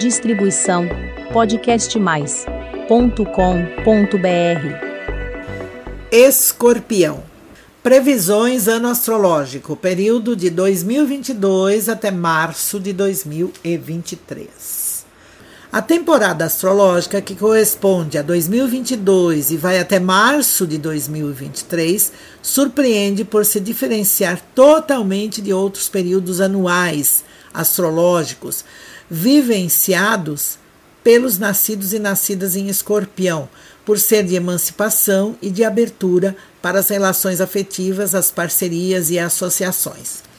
Distribuição podcastmais.com.br. Escorpião. Previsões ano astrológico, período de 2022 até março de 2023. A temporada astrológica que corresponde a 2022 e vai até março de 2023 surpreende por se diferenciar totalmente de outros períodos anuais astrológicos vivenciados pelos nascidos e nascidas em escorpião, por ser de emancipação e de abertura para as relações afetivas, as parcerias e associações.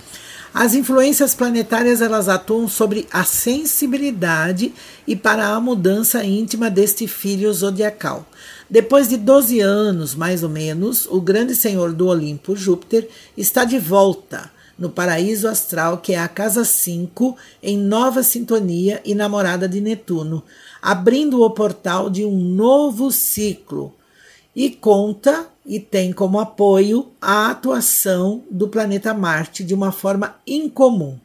As influências planetárias elas atuam sobre a sensibilidade e para a mudança íntima deste filho zodiacal. Depois de 12 anos, mais ou menos, o grande senhor do Olimpo, Júpiter, está de volta no paraíso astral, que é a casa 5, em nova sintonia e namorada de Netuno, abrindo o portal de um novo ciclo. E conta e tem como apoio a atuação do planeta Marte de uma forma incomum.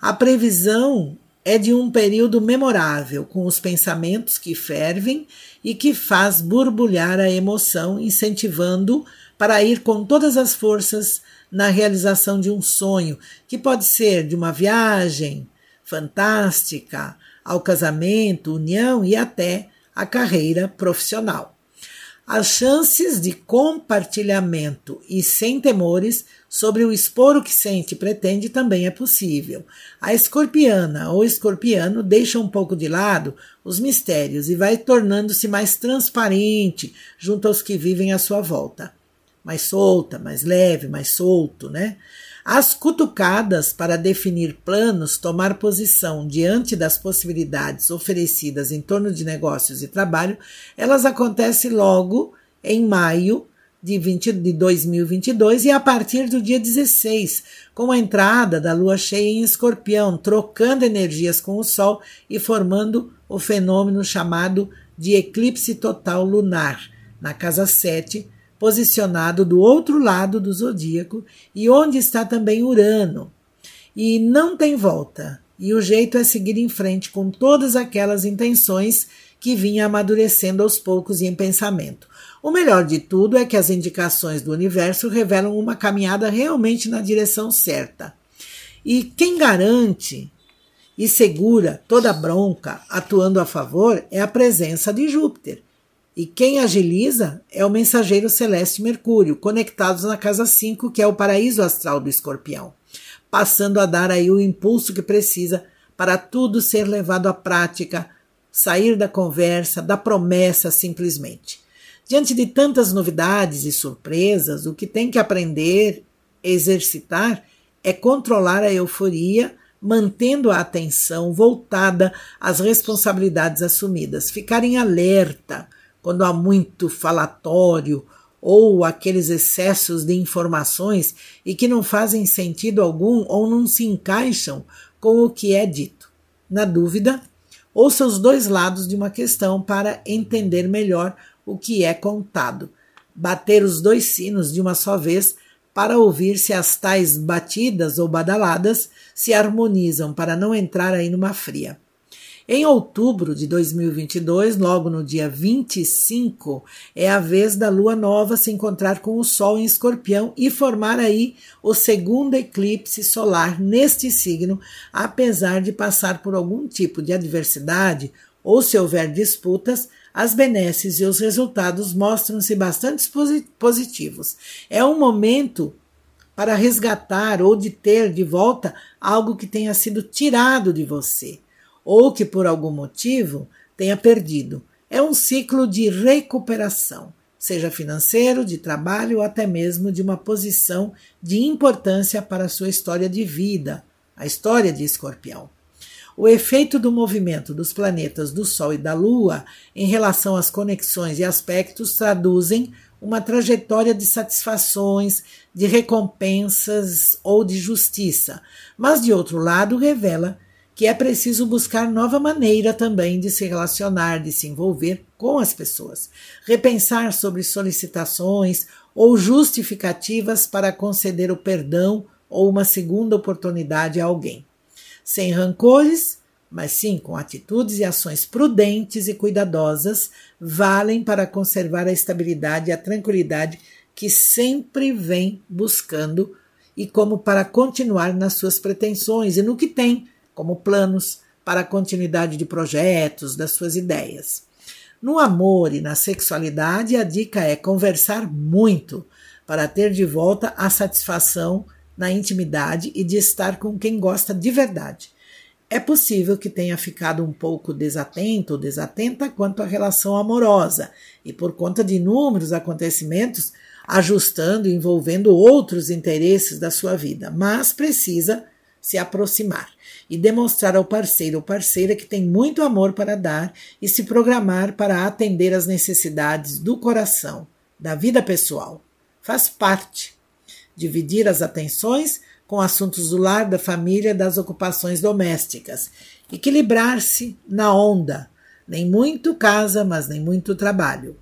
A previsão é de um período memorável, com os pensamentos que fervem e que faz borbulhar a emoção, incentivando para ir com todas as forças na realização de um sonho, que pode ser de uma viagem fantástica, ao casamento, união e até a carreira profissional. As chances de compartilhamento e sem temores sobre o expor o que sente e pretende também é possível. A escorpiana ou escorpiano deixa um pouco de lado os mistérios e vai tornando-se mais transparente junto aos que vivem à sua volta mais solta, mais leve, mais solto, né? As cutucadas para definir planos, tomar posição diante das possibilidades oferecidas em torno de negócios e trabalho, elas acontecem logo em maio de, 20, de 2022 e a partir do dia 16, com a entrada da lua cheia em escorpião, trocando energias com o Sol e formando o fenômeno chamado de eclipse total lunar, na casa 7 posicionado do outro lado do zodíaco e onde está também Urano. E não tem volta. E o jeito é seguir em frente com todas aquelas intenções que vinha amadurecendo aos poucos e em pensamento. O melhor de tudo é que as indicações do universo revelam uma caminhada realmente na direção certa. E quem garante e segura toda bronca atuando a favor é a presença de Júpiter, e quem agiliza é o mensageiro celeste Mercúrio, conectados na casa 5, que é o paraíso astral do escorpião, passando a dar aí o impulso que precisa para tudo ser levado à prática, sair da conversa, da promessa simplesmente. Diante de tantas novidades e surpresas, o que tem que aprender, exercitar, é controlar a euforia, mantendo a atenção voltada às responsabilidades assumidas, ficar em alerta quando há muito falatório ou aqueles excessos de informações e que não fazem sentido algum ou não se encaixam com o que é dito. Na dúvida, ouça os dois lados de uma questão para entender melhor o que é contado. Bater os dois sinos de uma só vez para ouvir se as tais batidas ou badaladas se harmonizam para não entrar aí numa fria. Em outubro de 2022, logo no dia 25, é a vez da lua nova se encontrar com o Sol em Escorpião e formar aí o segundo eclipse solar neste signo, apesar de passar por algum tipo de adversidade ou se houver disputas, as benesses e os resultados mostram-se bastante positivos. É um momento para resgatar ou de ter de volta algo que tenha sido tirado de você ou que por algum motivo tenha perdido. É um ciclo de recuperação, seja financeiro, de trabalho ou até mesmo de uma posição de importância para a sua história de vida, a história de Escorpião. O efeito do movimento dos planetas do Sol e da Lua em relação às conexões e aspectos traduzem uma trajetória de satisfações, de recompensas ou de justiça, mas de outro lado revela que é preciso buscar nova maneira também de se relacionar, de se envolver com as pessoas, repensar sobre solicitações ou justificativas para conceder o perdão ou uma segunda oportunidade a alguém. Sem rancores, mas sim com atitudes e ações prudentes e cuidadosas, valem para conservar a estabilidade e a tranquilidade que sempre vem buscando e como para continuar nas suas pretensões e no que tem como planos para a continuidade de projetos, das suas ideias. No amor e na sexualidade, a dica é conversar muito para ter de volta a satisfação na intimidade e de estar com quem gosta de verdade. É possível que tenha ficado um pouco desatento ou desatenta quanto à relação amorosa e, por conta de inúmeros acontecimentos, ajustando e envolvendo outros interesses da sua vida, mas precisa se aproximar e demonstrar ao parceiro ou parceira que tem muito amor para dar e se programar para atender às necessidades do coração, da vida pessoal. Faz parte. Dividir as atenções com assuntos do lar, da família, das ocupações domésticas. Equilibrar-se na onda. Nem muito casa, mas nem muito trabalho.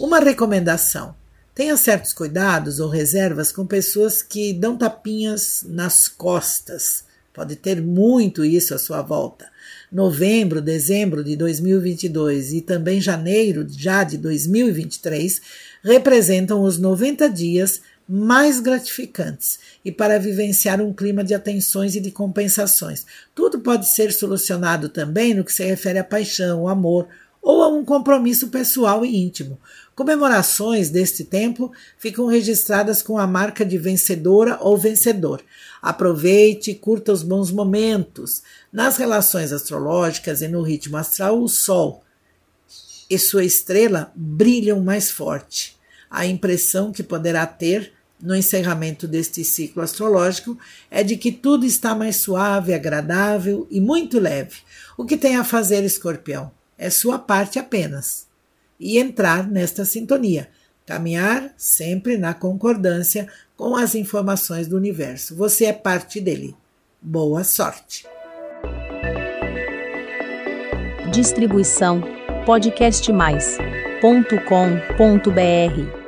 Uma recomendação: tenha certos cuidados ou reservas com pessoas que dão tapinhas nas costas. Pode ter muito isso à sua volta. Novembro, dezembro de 2022 e também janeiro já de 2023 representam os 90 dias mais gratificantes e para vivenciar um clima de atenções e de compensações. Tudo pode ser solucionado também no que se refere à paixão, ao amor ou a um compromisso pessoal e íntimo. Comemorações deste tempo ficam registradas com a marca de vencedora ou vencedor. Aproveite e curta os bons momentos. Nas relações astrológicas e no ritmo astral, o Sol e sua estrela brilham mais forte. A impressão que poderá ter no encerramento deste ciclo astrológico é de que tudo está mais suave, agradável e muito leve. O que tem a fazer, escorpião? É sua parte apenas. E entrar nesta sintonia. Caminhar sempre na concordância com as informações do universo. Você é parte dele. Boa sorte. Distribuição podcastmais.com.br